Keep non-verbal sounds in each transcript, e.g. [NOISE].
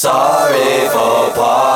Sorry for party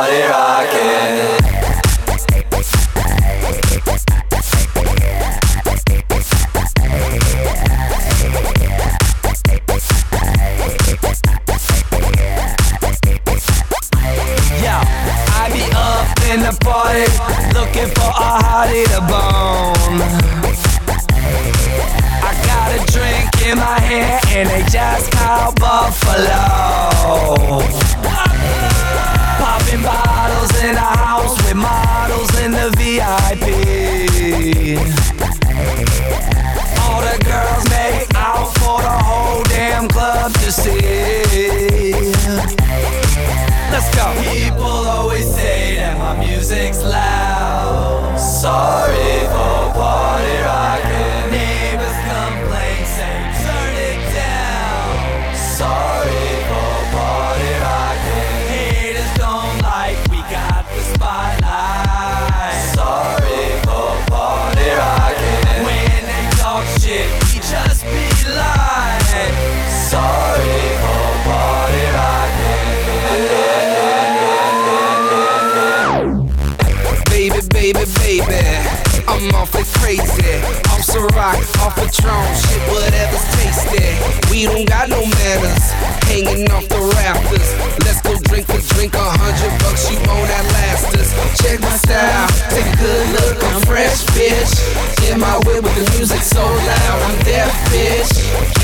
Patron, shit, whatever's tasty. We don't got no manners, hanging off the rafters. Let's go drink a drink, a hundred bucks, you won't outlast us. Check my style, take a good look, I'm fresh, bitch. In my way with the music so loud, I'm deaf, bitch.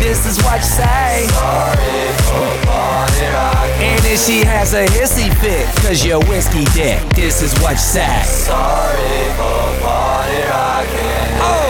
this is what you say. Sorry rocking. And if she has a hissy fit, cause you're whiskey dick, this is what you say. Sorry for party rocking. Oh, oh, oh,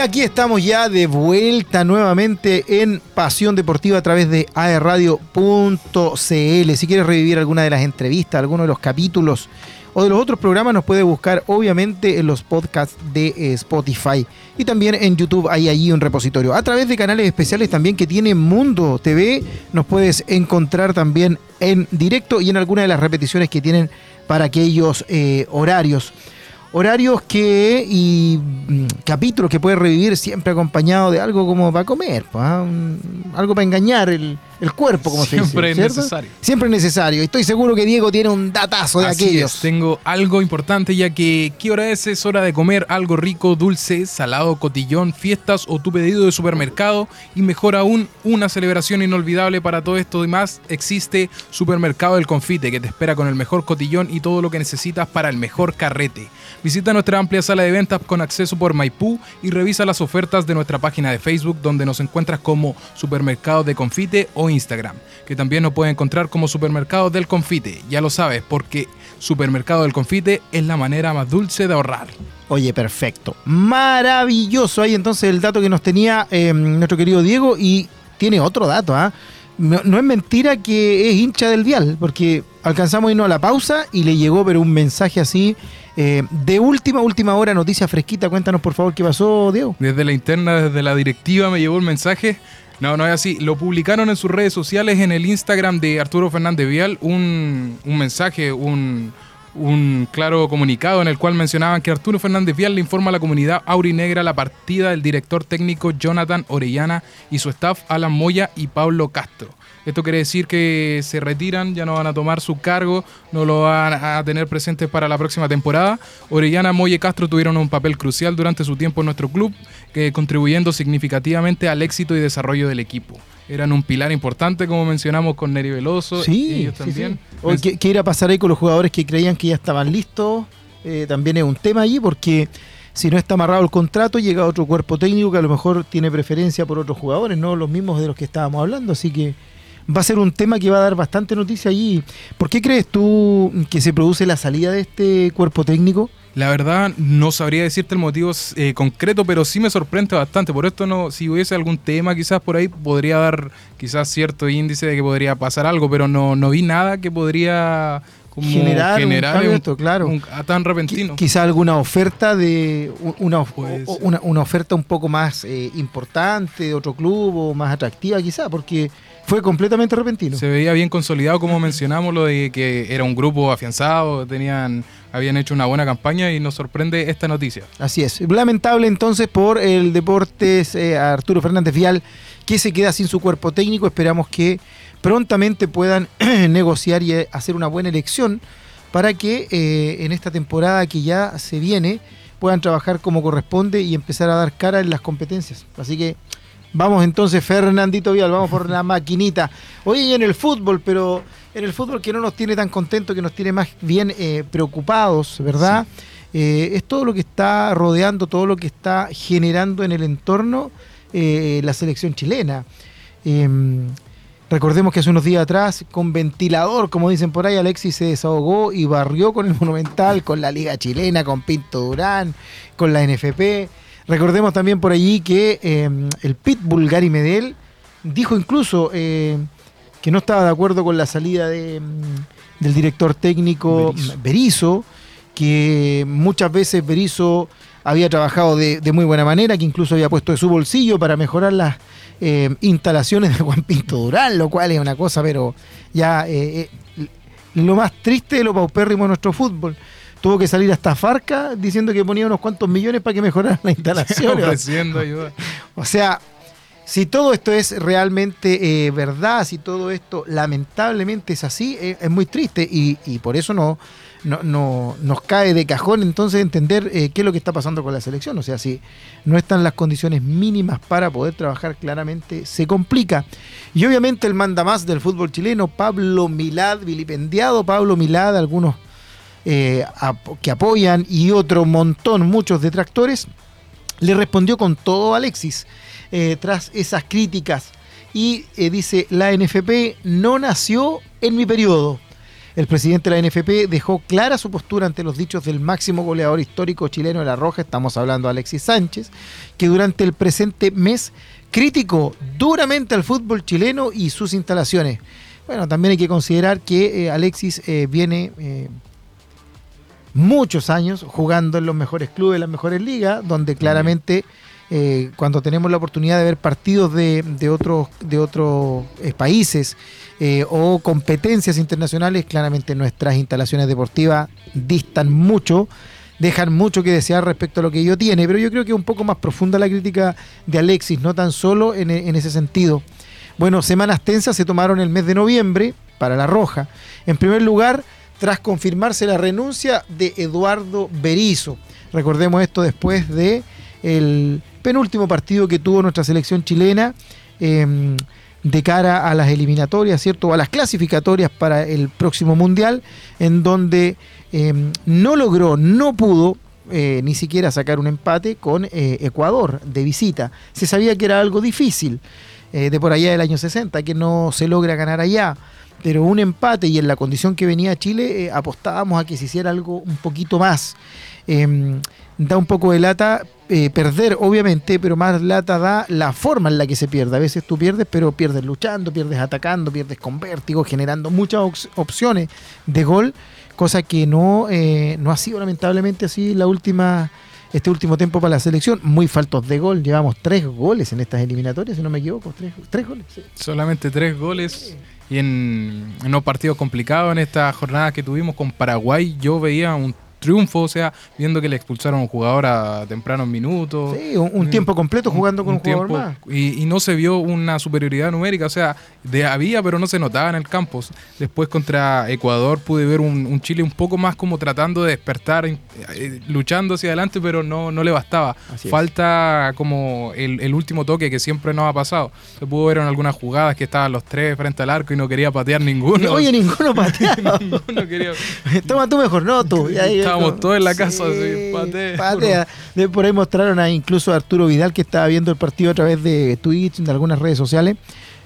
aquí estamos ya de vuelta nuevamente en Pasión Deportiva a través de aerradio.cl. Si quieres revivir alguna de las entrevistas, alguno de los capítulos o de los otros programas, nos puede buscar obviamente en los podcasts de eh, Spotify y también en YouTube hay allí un repositorio. A través de canales especiales también que tiene Mundo TV, nos puedes encontrar también en directo y en alguna de las repeticiones que tienen para aquellos eh, horarios horarios que y mm, capítulos que puedes revivir siempre acompañado de algo como para comer, pues, ¿ah? Algo para engañar el, el cuerpo, como Siempre se dice. es ¿cierto? necesario. Siempre es necesario. Estoy seguro que Diego tiene un datazo de Así aquellos. es, tengo algo importante ya que ¿qué hora es? Es hora de comer algo rico, dulce, salado, cotillón, fiestas o tu pedido de supermercado y mejor aún, una celebración inolvidable para todo esto y más existe Supermercado del Confite que te espera con el mejor cotillón y todo lo que necesitas para el mejor carrete. Visita nuestra amplia sala de ventas con acceso por Maipú y revisa las ofertas de nuestra página de Facebook donde nos encuentras como Supermercado de Confite o Instagram, que también nos puede encontrar como Supermercado del Confite. Ya lo sabes, porque Supermercado del Confite es la manera más dulce de ahorrar. Oye, perfecto. Maravilloso. Ahí entonces el dato que nos tenía eh, nuestro querido Diego y tiene otro dato, ¿ah? No, no es mentira que es hincha del vial, porque alcanzamos a irnos a la pausa y le llegó pero un mensaje así eh, de última, última hora, noticia fresquita. Cuéntanos por favor qué pasó, Diego. Desde la interna, desde la directiva me llegó el mensaje. No, no es así. Lo publicaron en sus redes sociales, en el Instagram de Arturo Fernández Vial, un, un mensaje, un, un claro comunicado en el cual mencionaban que Arturo Fernández Vial le informa a la comunidad aurinegra la partida del director técnico Jonathan Orellana y su staff Alan Moya y Pablo Castro. Esto quiere decir que se retiran, ya no van a tomar su cargo, no lo van a tener presente para la próxima temporada. Orellana, Moya y Castro tuvieron un papel crucial durante su tiempo en nuestro club, que contribuyendo significativamente al éxito y desarrollo del equipo. Eran un pilar importante, como mencionamos con Neri Veloso. Sí, ellos sí, también. sí. Oye, ¿qué, qué irá a pasar ahí con los jugadores que creían que ya estaban listos? Eh, también es un tema allí porque si no está amarrado el contrato, llega otro cuerpo técnico que a lo mejor tiene preferencia por otros jugadores, no los mismos de los que estábamos hablando. Así que va a ser un tema que va a dar bastante noticia allí. ¿Por qué crees tú que se produce la salida de este cuerpo técnico? La verdad, no sabría decirte el motivo eh, concreto, pero sí me sorprende bastante. Por esto, no, si hubiese algún tema quizás por ahí, podría dar quizás cierto índice de que podría pasar algo, pero no, no vi nada que podría como Generar un generar esto, claro. un- a tan repentino. Qui- Quizá alguna oferta de una, una oferta un poco más eh, importante de otro club o más atractiva quizá, porque fue completamente repentino. Se veía bien consolidado, como mencionamos, lo de que era un grupo afianzado, tenían, habían hecho una buena campaña y nos sorprende esta noticia. Así es. Lamentable entonces por el Deportes eh, Arturo Fernández Vial que se queda sin su cuerpo técnico. Esperamos que prontamente puedan [CLEARS THROAT] negociar y eh, hacer una buena elección para que eh, en esta temporada que ya se viene puedan trabajar como corresponde y empezar a dar cara en las competencias. Así que vamos entonces, Fernandito Vial, vamos por la maquinita. Hoy y en el fútbol, pero en el fútbol que no nos tiene tan contentos, que nos tiene más bien eh, preocupados, ¿verdad? Eh, es todo lo que está rodeando, todo lo que está generando en el entorno eh, la selección chilena. Em, recordemos que hace unos días atrás, con ventilador, como dicen por ahí, Alexis se desahogó y barrió con el [LAUGHS] Monumental, con la Liga Chilena, con Pinto Durán, con la NFP. Recordemos también por allí que em, el Pitbull Gary Medel dijo incluso eh, que no estaba de acuerdo con la salida de, em, del director técnico Berizzo. Que muchas veces Berizzo había trabajado de, de muy buena manera, que incluso había puesto de su bolsillo para mejorar las eh, instalaciones de Juan Pinto Durán, lo cual es una cosa, pero ya eh, eh, lo más triste de lo paupérrimo de nuestro fútbol. Tuvo que salir hasta Farca diciendo que ponía unos cuantos millones para que mejoraran las instalaciones. [LAUGHS] Ofreciendo ayuda. O sea, si todo esto es realmente eh, verdad, si todo esto lamentablemente es así, eh, es muy triste y, y por eso no, no, no- nos cae de cajón entonces entender eh, qué es lo que está pasando con la selección. O sea, si no están las condiciones mínimas para poder trabajar, claramente se complica. Y obviamente el manda más del fútbol chileno, Pablo Milad, vilipendiado Pablo Milad, algunos eh, que apoyan y otro montón, muchos detractores, le respondió con todo Alexis eh, tras esas críticas y eh, dice, la NFP no nació en mi periodo. El presidente de la NFP dejó clara su postura ante los dichos del máximo goleador histórico chileno de la Roja, estamos hablando de Alexis Sánchez, que durante el presente mes criticó duramente al fútbol chileno y sus instalaciones. Bueno, también hay que considerar que Alexis viene muchos años jugando en los mejores clubes, las mejores ligas, donde claramente eh, cuando tenemos la oportunidad de ver partidos de, de otros, de otros eh, países eh, o competencias internacionales, claramente nuestras instalaciones deportivas distan mucho, dejan mucho que desear respecto a lo que ello tiene, pero yo creo que es un poco más profunda la crítica de Alexis, no tan solo en, en ese sentido. Bueno, semanas tensas se tomaron el mes de noviembre para La Roja. En primer lugar, tras confirmarse la renuncia de Eduardo Berizo. Recordemos esto después de el penúltimo partido que tuvo nuestra selección chilena eh, de cara a las eliminatorias, ¿cierto? A las clasificatorias para el próximo Mundial, en donde eh, no logró, no pudo eh, ni siquiera sacar un empate con eh, Ecuador de visita. Se sabía que era algo difícil. Eh, de por allá del año 60, que no se logra ganar allá. Pero un empate y en la condición que venía Chile, eh, apostábamos a que se hiciera algo un poquito más. Em, da un poco de lata eh, perder, obviamente, pero más lata da la forma en la que se pierde. A veces tú pierdes, pero pierdes luchando, pierdes atacando, pierdes con vértigo, generando muchas opciones de gol, cosa que no, no ha sido lamentablemente así la última, este último tiempo para la selección. Muy faltos de gol, llevamos tres goles en estas eliminatorias, si no me equivoco, tres, tres goles. Solamente tres goles. Y en, en unos partidos complicados en esta jornada que tuvimos con Paraguay, yo veía un triunfo, o sea, viendo que le expulsaron a un jugador a tempranos minutos. Sí, un, un tiempo completo jugando con un, jugador tiempo, más. Y, y no se vio una superioridad numérica, o sea, de, había, pero no se notaba en el campo. Después contra Ecuador pude ver un, un Chile un poco más como tratando de despertar, eh, luchando hacia adelante, pero no, no le bastaba. Así es. Falta como el, el último toque que siempre nos ha pasado. Se pudo ver en algunas jugadas que estaban los tres frente al arco y no quería patear ninguno. Oye, ninguno [LAUGHS] pateaba. ninguno quería. Toma tú mejor, no tú. [LAUGHS] Y ahí Estábamos todos en la casa, así, patea. patea. De por ahí mostraron a incluso a Arturo Vidal que estaba viendo el partido a través de Twitch, de algunas redes sociales,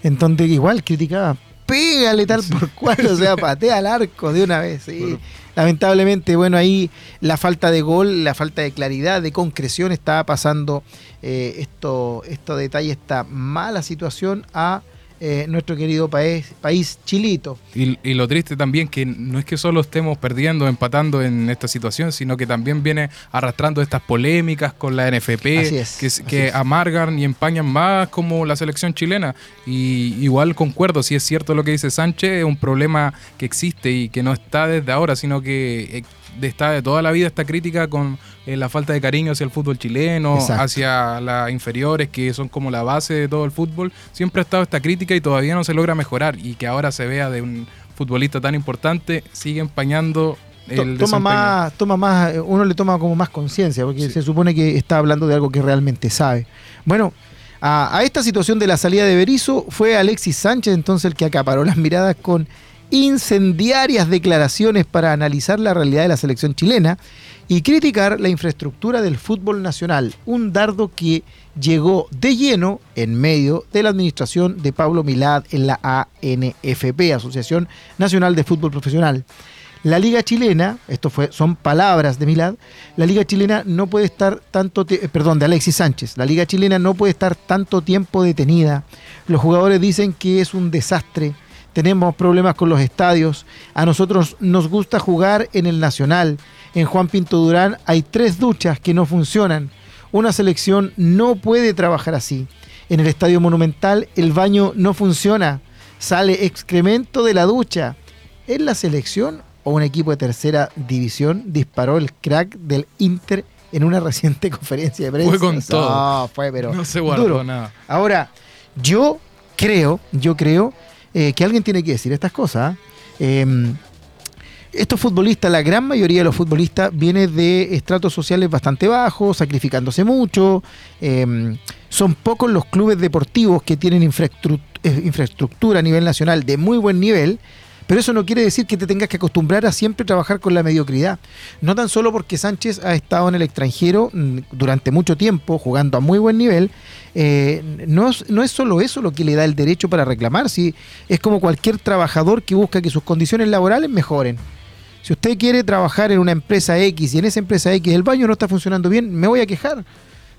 en donde igual criticaba, pégale tal por cual, o sea, [LAUGHS] patea al arco de una vez. sí. Lamentablemente, bueno, ahí la falta de gol, la falta de claridad, de concreción, estaba pasando eh, esto, estos detalles, esta mala situación a eh, nuestro querido país, país chilito. Y, y lo triste también que no es que solo estemos perdiendo, empatando en esta situación, sino que también viene arrastrando estas polémicas con la NFP es, que, es. amargan y empañan más como la selección chilena. Y igual concuerdo, si es cierto lo que dice Sánchez, es un problema que existe y que no está desde ahora, sino que eh, de- está de toda la vida esta crítica con eh, la falta de cariño hacia el fútbol chileno, Exacto. hacia las inferiores, que son como la base de todo el fútbol. Siempre ha estado esta crítica y todavía no se logra mejorar. Y que ahora se vea de un futbolista tan importante, sigue empañando el toma más, toma más, uno le toma como más conciencia, porque se supone que está hablando de algo que realmente sabe. Bueno, a, a esta situación de la salida de Berizzo fue Alexis Sánchez entonces el que acaparó las miradas con incendiarias declaraciones para analizar la realidad de la selección chilena y criticar la infraestructura del fútbol nacional, un dardo que llegó de lleno en medio de la administración de Pablo Milad en la ANFP, Asociación Nacional de Fútbol Profesional. La liga chilena, esto fue, son palabras de Milad, la liga chilena no puede estar tanto, eh, perdón, de Alexis Sánchez, la liga chilena no puede estar tanto tiempo detenida. Los jugadores dicen que es un desastre, tenemos problemas con los estadios, a nosotros nos gusta jugar en el Nacional, en Juan Pinto Durán hay tres duchas que no funcionan, una selección no puede trabajar así. En el Estadio Monumental el baño no funciona, sale excremento de la ducha. ¿En la selección o un equipo de tercera división disparó el crack del Inter en una reciente [LAUGHS] conferencia de prensa? Fue con No, todo. fue, pero no se guardó duro. nada. Ahora, yo creo, yo creo eh, que alguien tiene que decir estas cosas. Eh, estos futbolistas, la gran mayoría de los futbolistas, viene de estratos sociales bastante bajos, sacrificándose mucho. eh, son pocos los clubes deportivos que tienen eh, infraestructura a nivel nacional de muy buen nivel. Pero eso no quiere decir que te tengas que acostumbrar a siempre trabajar con la mediocridad. No tan solo porque Sánchez ha estado en el extranjero mm, durante mucho tiempo, jugando a muy buen nivel, eh, no, no es solo eso lo que le da el derecho para reclamar, si es como cualquier trabajador que busca que sus condiciones laborales mejoren. Si usted quiere trabajar en una empresa X y en esa empresa X el baño no está funcionando bien, me voy a quejar.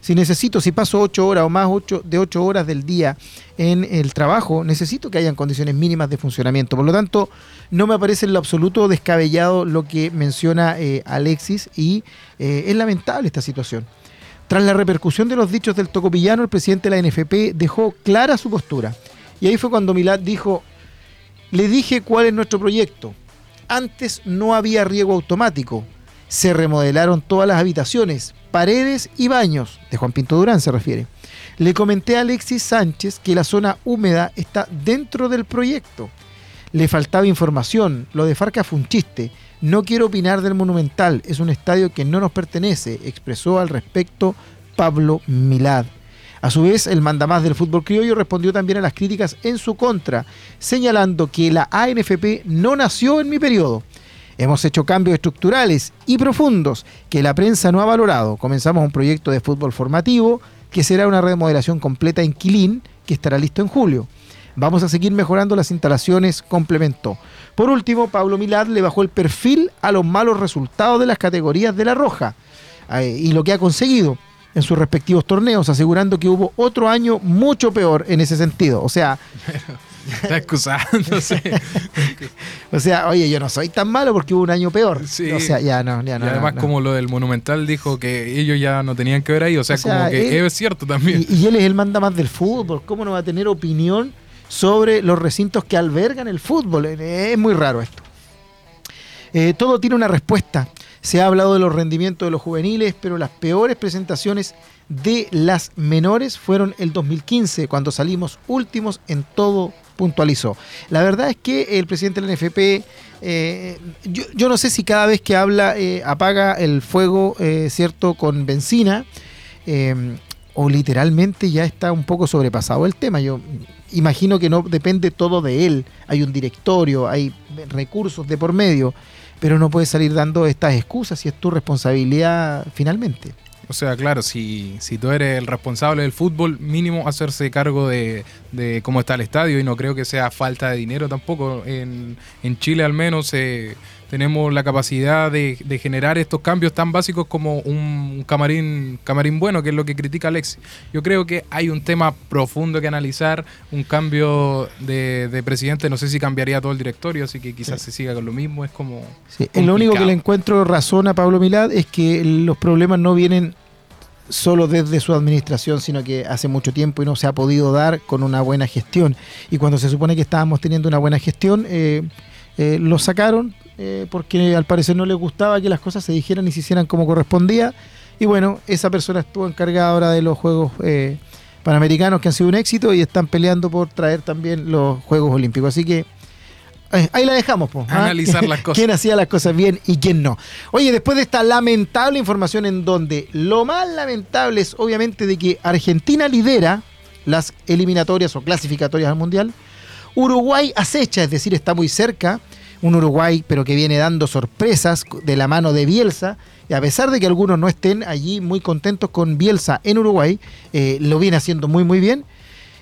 Si necesito, si paso 8 horas o más ocho, de 8 horas del día en el trabajo, necesito que hayan condiciones mínimas de funcionamiento. Por lo tanto, no me parece en lo absoluto descabellado lo que menciona eh, Alexis y eh, es lamentable esta situación. Tras la repercusión de los dichos del tocopillano, el presidente de la NFP dejó clara su postura. Y ahí fue cuando Milad dijo, le dije cuál es nuestro proyecto. Antes no había riego automático. Se remodelaron todas las habitaciones, paredes y baños. De Juan Pinto Durán se refiere. Le comenté a Alexis Sánchez que la zona húmeda está dentro del proyecto. Le faltaba información. Lo de Farca fue un chiste. No quiero opinar del Monumental. Es un estadio que no nos pertenece, expresó al respecto Pablo Milad. A su vez, el mandamás del fútbol criollo respondió también a las críticas en su contra, señalando que la ANFP no nació en mi periodo. Hemos hecho cambios estructurales y profundos que la prensa no ha valorado. Comenzamos un proyecto de fútbol formativo, que será una remodelación completa en Quilín, que estará listo en julio. Vamos a seguir mejorando las instalaciones, complementó. Por último, Pablo Milad le bajó el perfil a los malos resultados de las categorías de la Roja eh, y lo que ha conseguido en sus respectivos torneos, asegurando que hubo otro año mucho peor en ese sentido. O sea, [LAUGHS] [LAUGHS] Está excusándose. o sea, oye, yo no soy tan malo porque hubo un año peor. Sí. O sea, ya no, ya no. y además, no, no. como lo del Monumental dijo que ellos ya no tenían que ver ahí. O sea, O sea, como que él- es cierto también. Y, y él es el manda más del fútbol. ¿Cómo no va a tener opinión sobre los recintos que albergan el fútbol? Eh, Es muy raro esto. Eh, todo tiene una respuesta. Se ha hablado de los rendimientos de los juveniles, pero las peores presentaciones de las menores fueron el 2015, cuando salimos últimos en todo, puntualizó. La verdad es que el presidente del NFP, eh, yo, yo no sé si cada vez que habla eh, apaga el fuego, eh, ¿cierto?, con benzina, eh, o literalmente ya está un poco sobrepasado el tema. Yo imagino que no depende todo de él. Hay un directorio, hay recursos de por medio, pero no puedes salir dando estas excusas si es tu responsabilidad finalmente. O sea, claro, si, si tú eres el responsable del fútbol, mínimo hacerse cargo de, de cómo está el estadio y no creo que sea falta de dinero tampoco. En, en Chile al menos eh, tenemos la capacidad de, de generar estos cambios tan básicos como un camarín, camarín bueno, que es lo que critica Alexis. Yo creo que hay un tema profundo que analizar, un cambio de, de presidente, no sé si cambiaría todo el directorio, así que quizás se siga con lo mismo, es como... Sí, Lo único que le encuentro razón a Pablo Milad es que los problemas no vienen solo desde su administración, sino que hace mucho tiempo y no se ha podido dar con una buena gestión. Y cuando se supone que estábamos teniendo una buena gestión, eh, eh, lo sacaron eh, porque al parecer no les gustaba que las cosas se dijeran y se hicieran como correspondía. Y bueno, esa persona estuvo encargada ahora de los Juegos eh, Panamericanos que han sido un éxito y están peleando por traer también los Juegos Olímpicos. Así que eh, ahí la dejamos, ¿ah? Analizar las [LAUGHS] cosas. ¿Quién hacía las cosas bien y quién no? Oye, después de esta lamentable información en donde lo más lamentable es obviamente de que Argentina lidera las eliminatorias o clasificatorias al Mundial, Uruguay acecha, es decir, está muy cerca, un Uruguay pero que viene dando sorpresas de la mano de Bielsa, y a pesar de que algunos no estén allí muy contentos con Bielsa en Uruguay, eh, lo viene haciendo muy muy bien.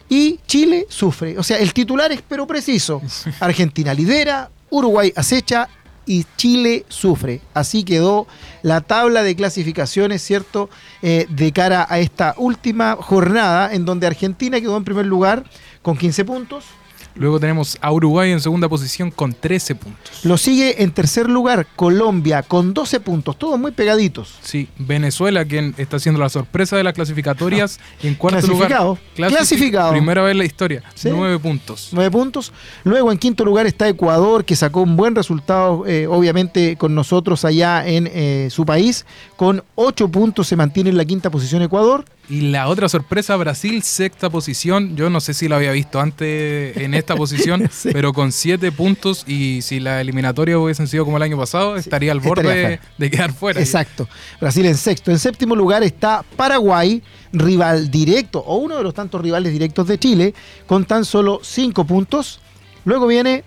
Y Chile sufre. O sea, el titular es pero preciso. [LAUGHS] Argentina lidera, Uruguay acecha y Chile sufre. Así quedó la tabla de clasificaciones, ¿cierto? Eh, de cara a esta última jornada en donde Argentina quedó en primer lugar con 15 puntos. Luego tenemos a Uruguay en segunda posición con 13 puntos. Lo sigue en tercer lugar Colombia con 12 puntos, todos muy pegaditos. Sí, Venezuela, quien está haciendo la sorpresa de las clasificatorias, en cuarto Clasificado. lugar. Clasificado. Primera vez en la historia, Sí. nueve puntos. 9 puntos. Luego en quinto lugar está Ecuador, que sacó un buen resultado, eh, obviamente, con nosotros allá en eh, su país. Con 8 puntos se mantiene en la quinta posición Ecuador. Y la otra sorpresa, Brasil, sexta posición. Yo no sé si la había visto antes en esta [LAUGHS] posición, Sí. pero con siete puntos. Y si la eliminatoria hubiesen sido como el año pasado, estaría al borde de quedar fuera. Exacto. Brasil en sexto. En séptimo lugar está Paraguay, rival directo, o uno de los tantos rivales directos de Chile, con tan solo 5 puntos. Luego viene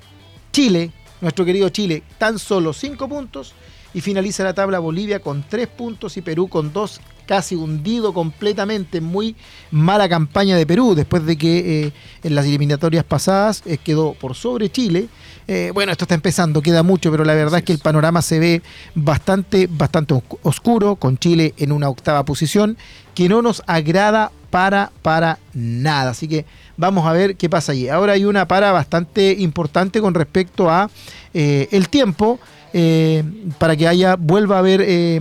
Chile, nuestro querido Chile, tan solo 5 puntos. Y finaliza la tabla Bolivia con 3 puntos y Perú con 2, casi hundido completamente. Muy mala campaña de Perú después de que eh, en las eliminatorias pasadas eh, quedó por sobre Chile. Eh, bueno, esto está empezando, queda mucho, pero la verdad es que el panorama se ve bastante, bastante oscu- oscuro, con Chile en una octava posición, que no nos agrada para, para nada. Así que vamos a ver qué pasa allí. Ahora hay una para bastante importante con respecto a eh, el tiempo, eh, para que haya, vuelva a haber eh,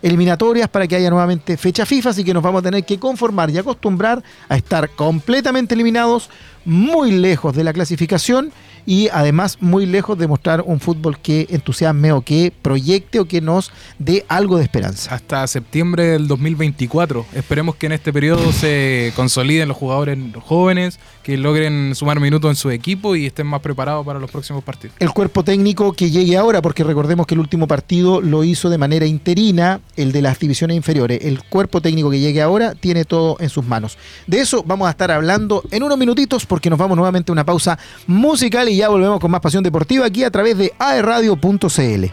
eliminatorias, para que haya nuevamente fecha FIFA, así que nos vamos a tener que conformar y acostumbrar a estar completamente eliminados, muy lejos de la clasificación y además muy lejos de mostrar un fútbol que entusiasme o que proyecte o que nos dé algo de esperanza. Hasta septiembre del 2024. Esperemos que en este periodo se consoliden los jugadores jóvenes, que logren sumar minutos en su equipo y estén más preparados para los próximos partidos. el cuerpo técnico que llegue ahora, porque recordemos que el último partido lo hizo de manera interina, el de las divisiones inferiores. El cuerpo técnico que llegue ahora tiene todo en sus manos. De eso vamos a estar hablando en unos minutitos, porque nos vamos nuevamente a una pausa musical y ya volvemos con más pasión deportiva aquí a través de aerradio.cl.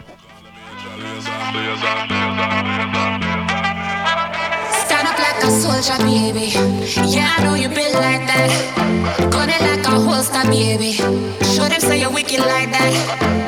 like a soldier, baby. Yeah, I know you been like that. Gun it like a holster, baby. Show them say you're wicked like that.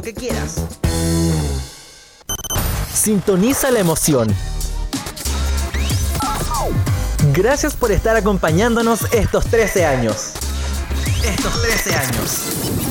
Que quieras. Sintoniza la emoción. Gracias por estar acompañándonos estos 13 años. Estos 13 años.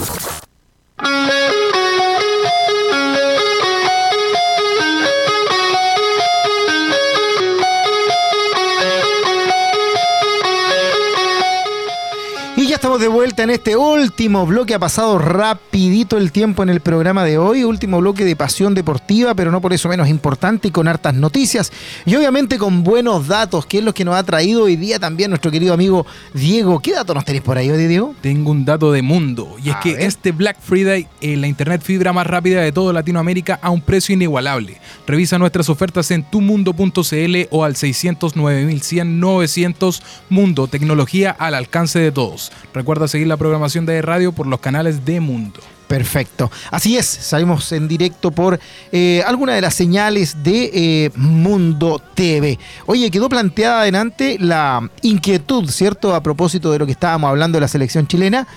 De vuelta en este último bloque. Ha pasado rapidito el tiempo en el programa de hoy. Último bloque de pasión deportiva, pero no por eso menos importante y con hartas noticias. Y obviamente con buenos datos, que es lo que nos ha traído hoy día también nuestro querido amigo Diego. ¿Qué datos nos tenéis por ahí hoy, Diego? Tengo un dato de mundo y es A que ver. este Black Friday eh, la internet fibra más rápida de toda Latinoamérica a un precio inigualable. Revisa nuestras ofertas en tumundo.cl o al 609 900 Mundo, tecnología al alcance de todos. Recuerda seguir la programación de radio por los canales de Mundo. Perfecto. Así es, salimos en directo por eh, alguna de las señales de eh, Mundo TV. Oye, quedó planteada adelante la inquietud, ¿cierto? A propósito de lo que estábamos hablando de la selección chilena,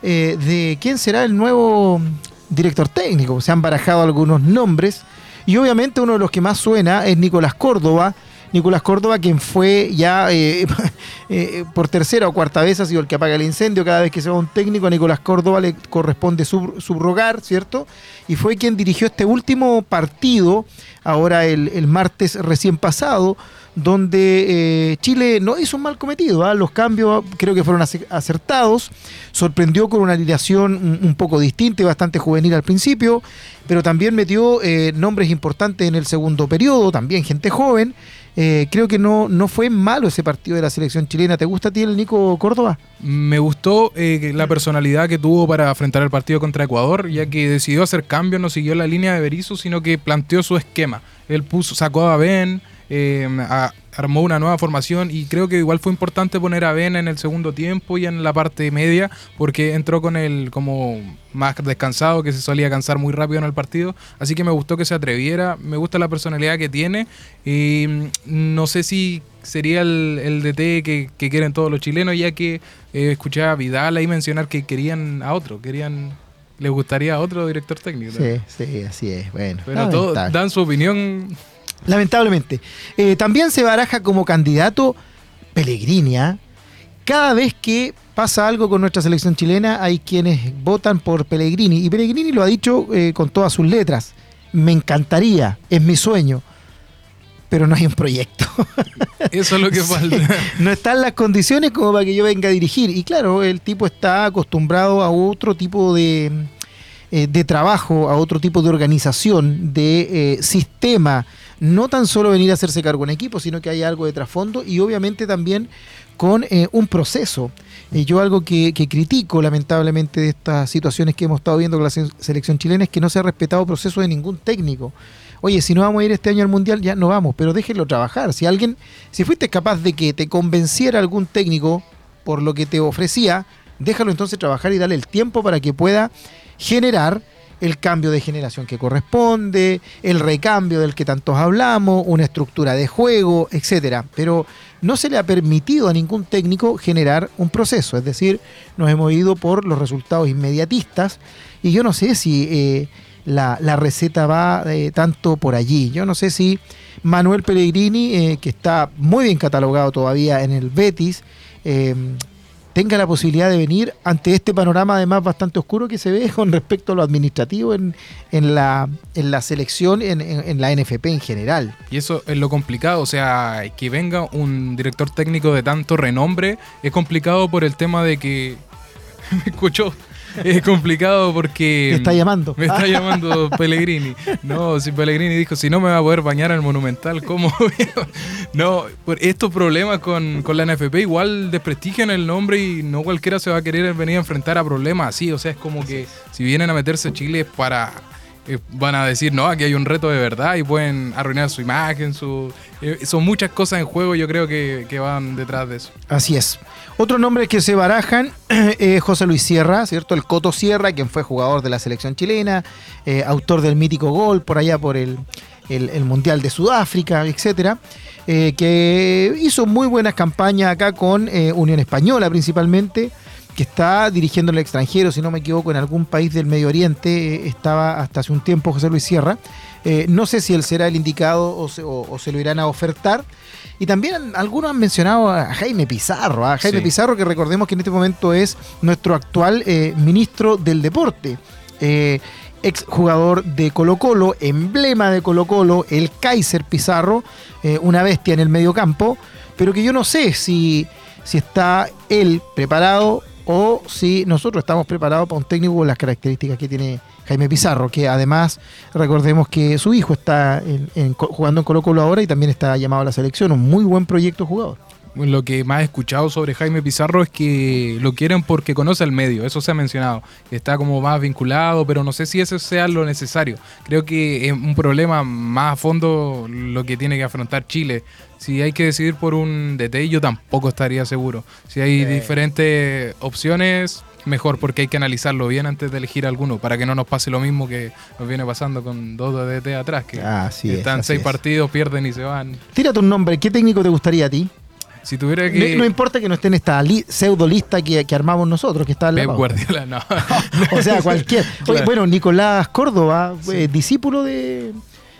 eh, de quién será el nuevo director técnico. Se han barajado algunos nombres y obviamente uno de los que más suena es Nicolás Córdoba. Nicolás Córdoba, quien fue ya eh, [LAUGHS] eh, por tercera o cuarta vez ha sido el que apaga el incendio. Cada vez que se va un técnico, a Nicolás Córdoba le corresponde sub- subrogar, ¿cierto? Y fue quien dirigió este último partido, ahora el, martes recién pasado, donde eh, Chile no hizo un mal cometido. ¿ah? Los cambios creo que fueron ace- acertados. Sorprendió con una alineación un, poco distinta y bastante juvenil al principio, pero también metió nombres importantes en el segundo periodo, también gente joven. Eh, creo que no, no fue malo ese partido de la selección chilena. ¿Te gusta a ti el Nico Córdoba? Me gustó eh, la personalidad que tuvo para enfrentar el partido contra Ecuador, ya que decidió hacer cambios, no siguió la línea de Berizzo, sino que planteó su esquema. Él puso, sacó a Ben, eh, a- armó una nueva formación y creo que igual fue importante poner a Ben en el segundo tiempo y en la parte media, porque entró con el como más descansado, que se solía cansar muy rápido en el partido. Así que me gustó que se atreviera, me gusta la personalidad que tiene. Y mm, no sé si sería el, el DT que, que quieren todos los chilenos, ya que eh, escuché a Vidal ahí mencionar que querían a otro, querían, les gustaría a otro director técnico. ¿no? Sí, sí, así es. Bueno, Pero todos dan su opinión. Lamentablemente. Eh, también se baraja como candidato Pellegrini. ¿ah? Cada vez que pasa algo con nuestra selección chilena, hay quienes votan por Pellegrini. Y Pellegrini lo ha dicho eh, con todas sus letras. Me encantaría, es mi sueño. Pero no hay un proyecto. [LAUGHS] Eso es lo que falta. no están las condiciones como para que yo venga a dirigir. Y claro, el tipo está acostumbrado a otro tipo de, eh, de trabajo, a otro tipo de organización, de eh, sistema. No tan solo venir a hacerse cargo en equipo, sino que hay algo de trasfondo y obviamente también con eh, un proceso. Yo algo que, que critico lamentablemente de estas situaciones que hemos estado viendo con la se- selección chilena es que no se ha respetado proceso de ningún técnico. oye, si no vamos a ir este año al Mundial, ya no vamos, pero déjenlo trabajar. Si alguien, si fuiste capaz de que te convenciera algún técnico por lo que te ofrecía, déjalo entonces trabajar y darle el tiempo para que pueda generar el cambio de generación que corresponde, el recambio del que tantos hablamos, una estructura de juego, etcétera. Pero no se le ha permitido a ningún técnico generar un proceso, es decir, nos hemos ido por los resultados inmediatistas y yo no sé si eh, la, receta va eh, tanto por allí. Yo no sé si Manuel Pellegrini, eh, que está muy bien catalogado todavía en el Betis, tenga la posibilidad de venir ante este panorama además bastante oscuro que se ve [LAUGHS] con respecto a lo administrativo en, en la, en la selección, en, en- en la NFP en general. Y eso es lo complicado, o sea, que venga un director técnico de tanto renombre es complicado por el tema de que... [LAUGHS] Me escuchó. [LAUGHS] Es complicado porque... Te está llamando. Me está llamando Pellegrini. No, si Pellegrini dijo, si no me va a poder bañar al Monumental, ¿cómo? [LAUGHS] no, por estos problemas con, con la NFP igual desprestigian el nombre y no cualquiera se va a querer venir a enfrentar a problemas así. O sea, es como que si vienen a meterse a Chile es para... eh, van a decir, no, aquí hay un reto de verdad y pueden arruinar su imagen, su... eh, son muchas cosas en juego, yo creo que, que van detrás de eso. Así es. Otros nombres que se barajan es [CLEARS THROAT] José Luis Sierra, ¿cierto? El Coto Sierra, quien fue jugador de la selección chilena, eh, autor del mítico gol por allá por el, el- Mundial de Sudáfrica, etcétera, eh, que hizo muy buenas campañas acá con eh, Unión Española principalmente, que está dirigiendo en el extranjero, si no me equivoco, en algún país del Medio Oriente, eh, estaba hasta hace un tiempo José Luis Sierra. Eh, no sé si él será el indicado o se, o- o se lo irán a ofertar. Y también algunos han mencionado a Jaime Pizarro, a Jaime Sí. Pizarro que recordemos que en este momento es nuestro actual eh, ministro del deporte. Eh, ex jugador de Colo Colo, emblema de Colo Colo, el Kaiser Pizarro, una bestia en el medio campo, pero que yo no sé si, si está él preparado o si nosotros estamos preparados para un técnico con las características que tiene Jaime Pizarro, que además recordemos que su hijo está en- en jugando en Colo Colo ahora y también está llamado a la selección, un muy buen proyecto jugador. Lo que más he escuchado sobre Jaime Pizarro es que lo quieren porque conoce el medio, eso se ha mencionado. Está como más vinculado, pero no sé si eso sea lo necesario. Creo que es un problema más a fondo lo que tiene que afrontar Chile. Si hay que decidir por un DT, yo tampoco estaría seguro. Si hay diferentes opciones, mejor porque hay que analizarlo bien antes de elegir alguno, para que no nos pase lo mismo que nos viene pasando con dos DT atrás, que Así es, están así seis es. partidos, pierden y se van. Tírate un nombre, ¿qué técnico te gustaría a ti? Si tuviera que... No, no importa que no esté en esta li- pseudo lista que, que armamos nosotros, que está pauta. Guardiola, [LAUGHS] no. O sea, cualquier. [LAUGHS] Claro. bueno, Nicolás Córdoba, eh, discípulo de,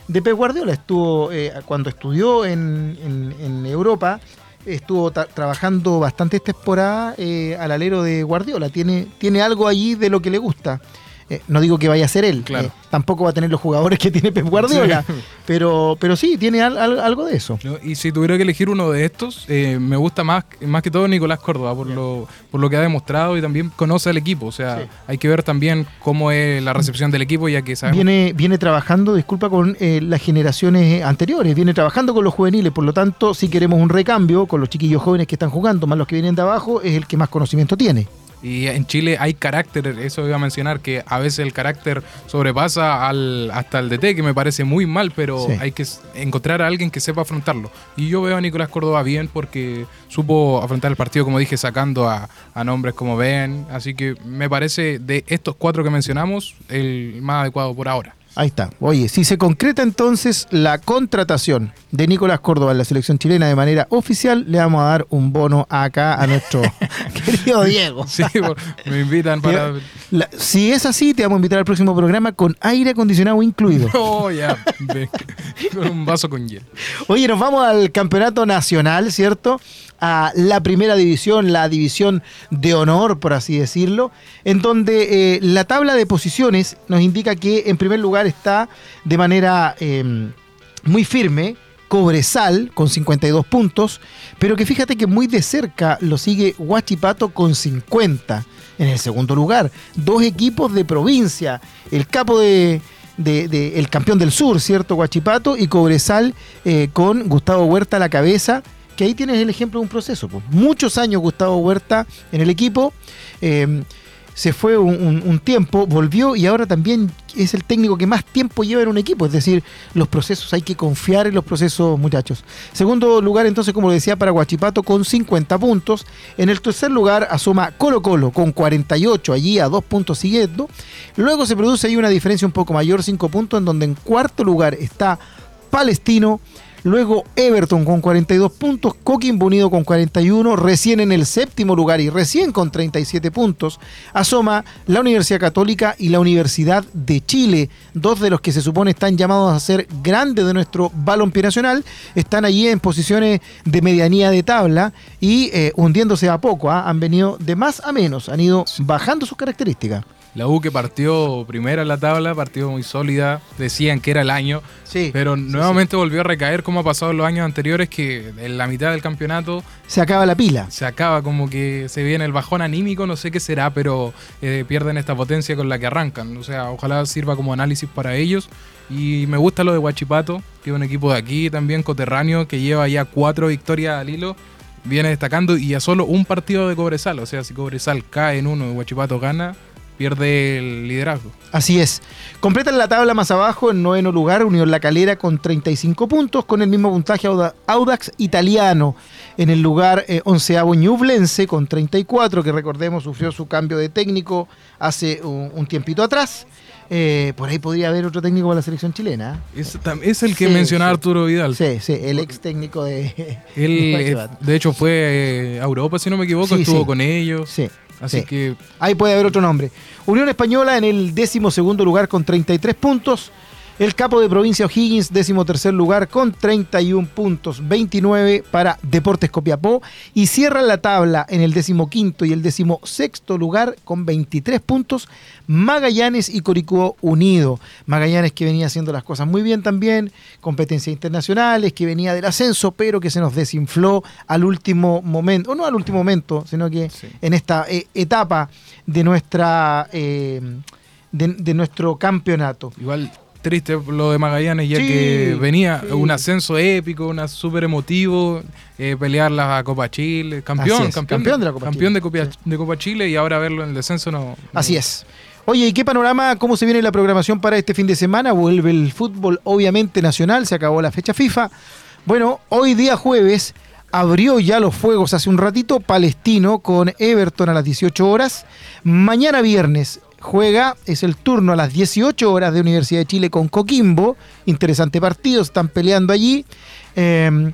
de Pep Guardiola, estuvo eh, cuando estudió en, en- en Europa, estuvo trabajando bastantes temporadas eh, al alero de Guardiola. Tiene, tiene algo allí de lo que le gusta. Eh, no digo que vaya a ser él, Claro. eh, tampoco va a tener los jugadores que tiene Pep Guardiola, Sí. [LAUGHS] pero, pero sí, tiene al- al- algo de eso. Y si tuviera que elegir uno de estos, eh, me gusta más, más que todo Nicolás Córdoba, por lo, por lo que ha demostrado y también conoce al equipo. O sea, Sí. hay que ver también cómo es la recepción del equipo, ya que sabemos viene, viene trabajando, disculpa, con eh, las generaciones anteriores, viene trabajando con los juveniles, por lo tanto, si queremos un recambio con los chiquillos jóvenes que están jugando, más los que vienen de abajo, es el que más conocimiento tiene. Y en Chile hay carácter, eso iba a mencionar, que a veces el carácter sobrepasa al, hasta el DT, que me parece muy mal, pero Sí. hay que encontrar a alguien que sepa afrontarlo. Y yo veo a Nicolás Córdoba bien porque supo afrontar el partido, como dije, sacando a, a nombres como Ben. Así que me parece de estos cuatro que mencionamos, el más adecuado por ahora. Ahí está. Oye, si se concreta entonces la contratación de Nicolás Córdoba en la selección chilena de manera oficial, le vamos a dar un bono acá a nuestro [LAUGHS] querido Diego. Sí, me invitan para... La- si es así, te vamos a invitar al próximo programa con aire acondicionado incluido. [LAUGHS] Oh, ya, con un vaso con hielo. Oye, nos vamos al campeonato nacional, ¿cierto? A la primera división, la división de honor, por así decirlo, en donde eh, la tabla de posiciones nos indica que en primer lugar está de manera eh, muy firme. Cobresal con 52 puntos, pero que fíjate que muy de cerca lo sigue Huachipato con 50 en el segundo lugar. Dos equipos de provincia, el capo de- el campeón del sur, ¿cierto? Huachipato y Cobresal eh, con Gustavo Huerta a la cabeza, que ahí tienes el ejemplo de un proceso. pues. Muchos años Gustavo Huerta en el equipo. eh, se fue un tiempo, volvió y ahora también es el técnico que más tiempo lleva en un equipo. Es decir, los procesos hay que confiar en los procesos, muchachos. Segundo lugar, entonces, como decía, para Guachipato con 50 puntos. En el tercer lugar asoma Colo Colo con 48, allí a dos puntos siguiendo. Luego se produce ahí una diferencia un poco mayor, 5 puntos, en donde en cuarto lugar está Palestino. Luego Everton con 42 puntos, Coquimbo Unido con 41, recién en el séptimo lugar y recién con 37 puntos, asoma la Universidad Católica y la Universidad de Chile, dos de los que se supone están llamados a ser grandes de nuestro balompié nacional, están allí en posiciones de medianía de tabla y eh, hundiéndose a poco, ¿ah? han venido de más a menos, han ido bajando sus características. La U que partió primera en la tabla, partió muy sólida, decían que era el año, Sí, pero sí, nuevamente volvió a recaer como ha pasado en los años anteriores, que en la mitad del campeonato se acaba la pila. se acaba como que se viene el bajón anímico, no sé qué será, pero eh, pierden esta potencia con la que arrancan. O sea, ojalá sirva como análisis para ellos. Y me gusta lo de Huachipato, que es un equipo de aquí también, coterráneo, que lleva ya cuatro victorias al hilo. Viene destacando y a solo un partido de Cobresal. O sea, si Cobresal cae en uno y Huachipato gana, pierde el liderazgo. Así es. Completan la tabla más abajo en noveno lugar Unión La Calera con 35 puntos, con el mismo puntaje Auda- Audax Italiano. En el lugar eh, onceavo Ñublense con 34, que recordemos sufrió su cambio de técnico hace un, un tiempito atrás. Eh, por ahí podría haber otro técnico para la selección chilena. Es, el que Sí, mencionaba sí. Arturo Vidal. Sí, sí, el ex técnico de... Él, [LAUGHS] de hecho, fue eh, a Europa, si no me equivoco, Sí, estuvo con ellos. Sí, Así sí. que Ahí puede haber otro nombre. Unión Española en el décimo segundo lugar con 33 puntos. El capo de provincia O'Higgins, décimo tercer lugar con 31 puntos, 29 para Deportes Copiapó. Y cierran la tabla en el décimo quinto y el décimo sexto lugar con 23 puntos Magallanes y Curicó Unido. Magallanes que venía haciendo las cosas muy bien también, competencias internacionales, que venía del ascenso, pero que se nos desinfló al último momento, o no al último momento, sino que Sí. en esta eh, etapa de nuestra eh, de, de nuestro campeonato. Igual triste lo de Magallanes, ya Sí, que venía sí. un ascenso épico, una súper emotivo, eh, pelear la Copa Chile, campeón, campeón, campeón de la Copa campeón Chile, de, Copa, sí. de Copa Chile y ahora verlo en el descenso no. no- Así es. Oye, ¿y qué panorama, cómo se viene la programación para este fin de semana? Vuelve el fútbol, obviamente, nacional, se acabó la fecha FIFA. Bueno, hoy día jueves abrió ya los fuegos hace un ratito Palestino con Everton a las 18 horas. Mañana viernes juega, es el turno a las 18 horas de Universidad de Chile con Coquimbo. Interesante partido, están peleando allí. Eh,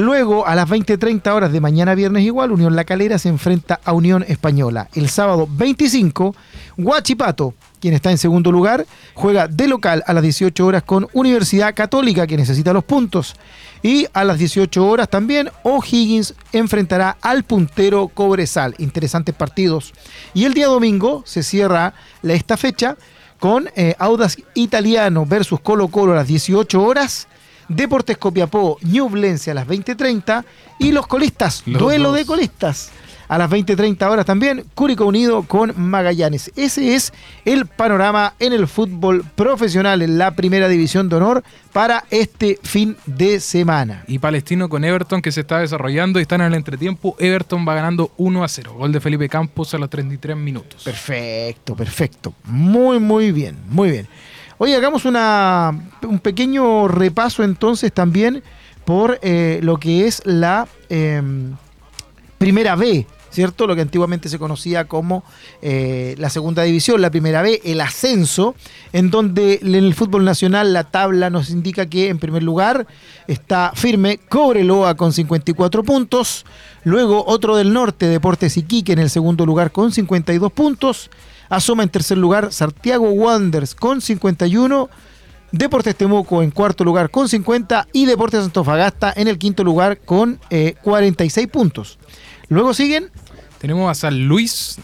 Luego, a las 20.30 horas de mañana viernes igual, Unión La Calera se enfrenta a Unión Española. El sábado 25, Huachipato, quien está en segundo lugar, juega de local a las 18 horas con Universidad Católica, que necesita los puntos. Y a las 18 horas también, O'Higgins enfrentará al puntero Cobresal. Interesantes partidos. Y el día domingo se cierra esta fecha con eh, Audax Italiano versus Colo Colo a las 18 horas. Deportes Copiapó, Ñublense a las 20.30 y los colistas, Los duelo dos. de colistas. A las 20.30 horas también, Curicó Unido con Magallanes. Ese es el panorama en el fútbol profesional en la primera división de honor para este fin de semana. Y Palestino con Everton que se está desarrollando y están en el entretiempo. Everton va ganando 1 a 0. Gol de Felipe Campos a los 33 minutos. Perfecto, perfecto. Muy, muy bien, muy bien. Oye, hagamos una, un pequeño repaso entonces también por eh, lo que es la eh, primera B, ¿cierto? Lo que antiguamente se conocía como eh, la segunda división, la primera B, el ascenso, en donde en el fútbol nacional la tabla nos indica que en primer lugar está firme Cobreloa con 54 puntos, luego otro del norte, Deportes Iquique en el segundo lugar con 52 puntos, asoma en tercer lugar Santiago Wanderers con 51 Deportes Temuco en cuarto lugar con 50 y Deportes Antofagasta en el quinto lugar con eh, 46 puntos. Luego siguen Tenemos a San Luis.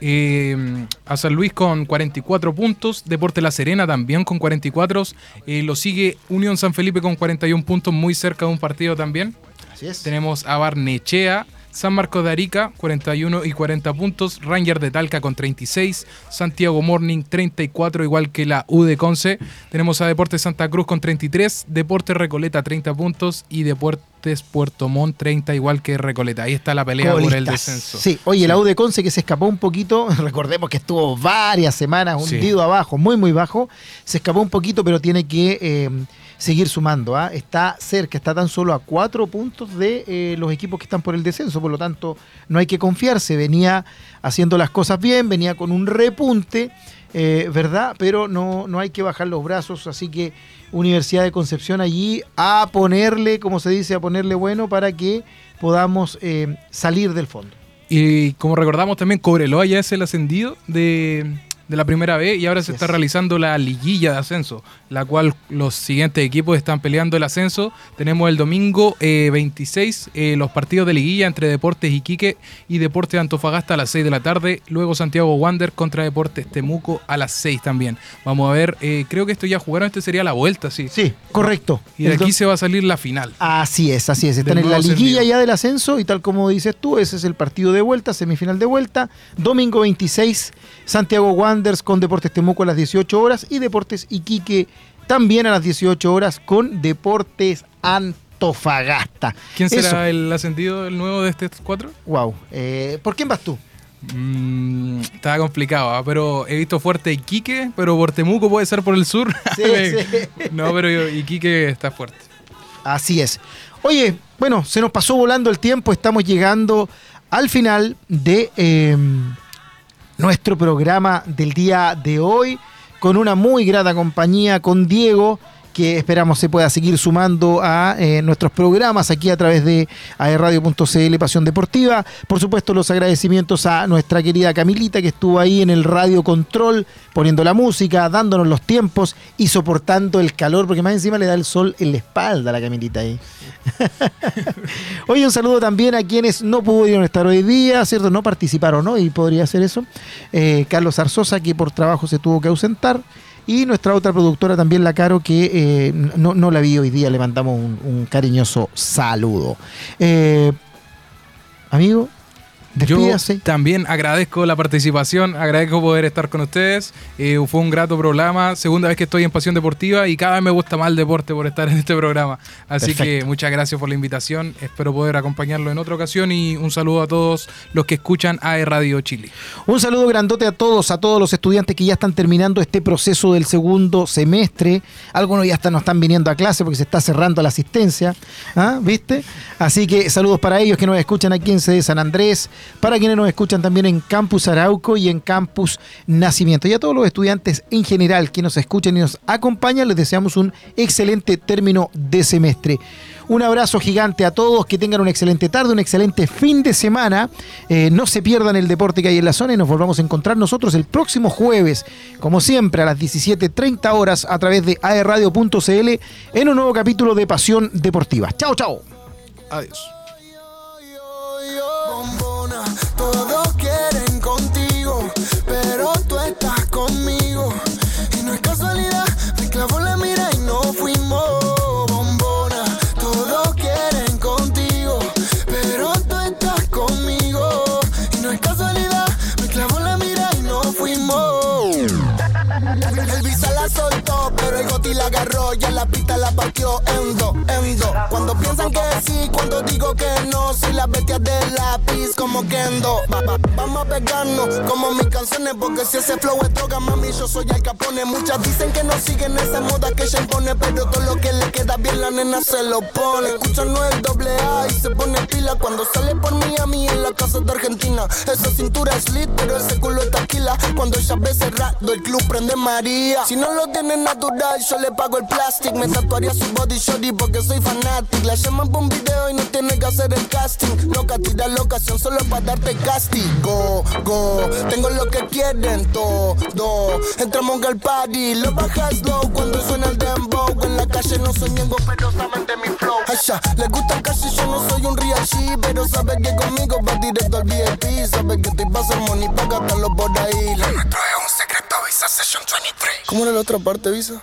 eh, a San Luis con 44 puntos. Deporte La Serena también con 44. eh, lo sigue Unión San Felipe con 41 puntos, muy cerca de un partido también. Así es. Tenemos a Barnechea, San Marcos de Arica, 41 y 40 puntos. Ranger de Talca con 36. Santiago Morning, 34, igual que la U de Conce. Tenemos a Deportes Santa Cruz con 33. Deportes Recoleta, 30 puntos. Y Deportes Puerto Montt 30, igual que Recoleta. Ahí está la pelea por el descenso. Sí, oye, la U de Conce que se escapó un poquito, [LAUGHS] recordemos que estuvo varias semanas Sí. hundido abajo, muy, muy bajo, se escapó un poquito, pero tiene que eh, seguir sumando. ¿ah? Está cerca, está tan solo a cuatro puntos de eh, los equipos que están por el descenso, por lo tanto, no hay que confiarse. Venía haciendo las cosas bien, venía con un repunte. eh, ¿Verdad? Pero no, no hay que bajar los brazos, así que Universidad de Concepción allí a ponerle, como se dice, a ponerle bueno para que podamos eh, salir del fondo. Y como recordamos también, Cobreloa ya es el ascendido de, de la primera vez y ahora se está es. realizando la liguilla de ascenso, la cual los siguientes equipos están peleando el ascenso. Tenemos el domingo eh, 26 eh, los partidos de liguilla entre Deportes Iquique y Deportes Antofagasta a las 6 de la tarde. Luego Santiago Wander contra Deportes Temuco a las 6 también. Vamos a ver, eh, creo que esto ya jugaron, este sería la vuelta, sí. Sí, correcto. Y de El aquí se va a salir la final. Así es, así es. Están en la liguilla ya del ascenso y tal como dices tú, ese es el partido de vuelta, semifinal de vuelta. Domingo 26, Santiago Wanderers con Deportes Temuco a las 18 horas y Deportes Iquique también a las 18 horas con Deportes Antofagasta. ¿Quién será Eso. el ascendido, el nuevo de estos cuatro? Wow. Eh, ¿Por quién vas tú? Mm, estaba complicado, ¿ah? pero he visto fuerte Iquique, pero por Temuco puede ser por el sur. Sí, [LAUGHS] sí. No, pero yo- Iquique está fuerte. Así es. Oye, bueno, se nos pasó volando el tiempo, estamos llegando al final de eh, nuestro programa del día de hoy, con una muy grata compañía con Diego, que esperamos se pueda seguir sumando a eh, nuestros programas aquí a través de aerradio.cl Pasión Deportiva. Por supuesto, los agradecimientos a nuestra querida Camilita, que estuvo ahí en el radio control, poniendo la música, dándonos los tiempos y soportando el calor, porque más encima le da el sol en la espalda a la Camilita ahí. [LAUGHS] Oye, un saludo también a quienes no pudieron estar hoy día, ¿cierto? No participaron hoy, podría ser eso. Eh, Carlos Arzosa, que por trabajo se tuvo que ausentar. Y nuestra otra productora también, la Caro, que eh, no, no la vi hoy día. Le mandamos un, cariñoso saludo. Eh, amigo, despídase. Yo también agradezco la participación, agradezco poder estar con ustedes. Eh, fue un grato programa, segunda vez que estoy en Pasión Deportiva y cada vez me gusta más el deporte por estar en este programa. Así que muchas gracias por la invitación, espero poder acompañarlo en otra ocasión y un saludo a todos los que escuchan AE Radio Chile. Un saludo grandote a todos, a todos los estudiantes que ya están terminando este proceso del segundo semestre. Algunos ya están, no están viniendo a clase porque se está cerrando la asistencia. ¿ah? ¿Viste? Así que saludos para ellos que nos escuchan aquí en sede San Andrés, para quienes nos escuchan también en Campus Arauco y en Campus Nacimiento. Y a todos los estudiantes en general que nos escuchan y nos acompañan, les deseamos un excelente término de semestre. Un abrazo gigante a todos, que tengan una excelente tarde, un excelente fin de semana. Eh, no se pierdan el deporte que hay en la zona y nos volvamos a encontrar nosotros el próximo jueves, como siempre, a las 17.30 horas a través de aerradio.cl en un nuevo capítulo de Pasión Deportiva. Chao, chao. Adiós. Contigo, pero tú estás conmigo. Y no es casualidad, me clavó la mira y no fuimos. Bombona, todos quieren contigo, pero tú estás conmigo. Y no es casualidad, me clavó la mira y no fuimos. [LAUGHS] el goti la agarró, ya la pista la partió en dos, en dos. Cuando piensan que sí, cuando digo que no, soy la bestia del lápiz como Kendo. Va- va- vamos a pegarnos como mis canciones, porque si ese flow es droga, mami, yo soy el capone. Muchas dicen que no siguen esa moda que ella impone, pero todo lo que le queda bien la nena se lo pone. Escuchan no el doble A y se pone pila cuando sale por Miami en la casa de Argentina. Esa cintura es lit, pero ese culo es taquila. Cuando ella ve cerrado, el club prende María. Si no lo tiene natural, yo le pago el plástico. Me tatuaría su body shorty porque soy fanático. La llaman por un video y no tiene que hacer el casting. Loca, tira la ocasión solo para darte castigo. Go, tengo lo que quieren todo. Entramos al party, lo bajas low cuando suena el dembow. En la calle no soy ñengo, pero saben de mi flow. Asha, le gusta el cash y yo no soy un real G, pero sabe que conmigo va directo al VIP. Sabe que estoy pa' hacer money pa' gastarlo por ahí. Lo nuestro es un secreto, Visa Session 23. ¿Cómo era la otra parte, Visa?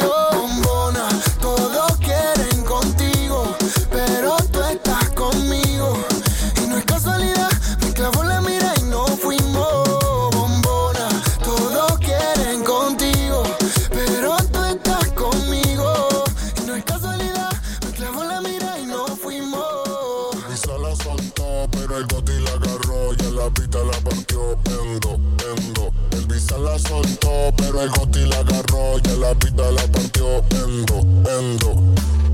pero el goti la agarró y en la pista la partió. Endo, endo.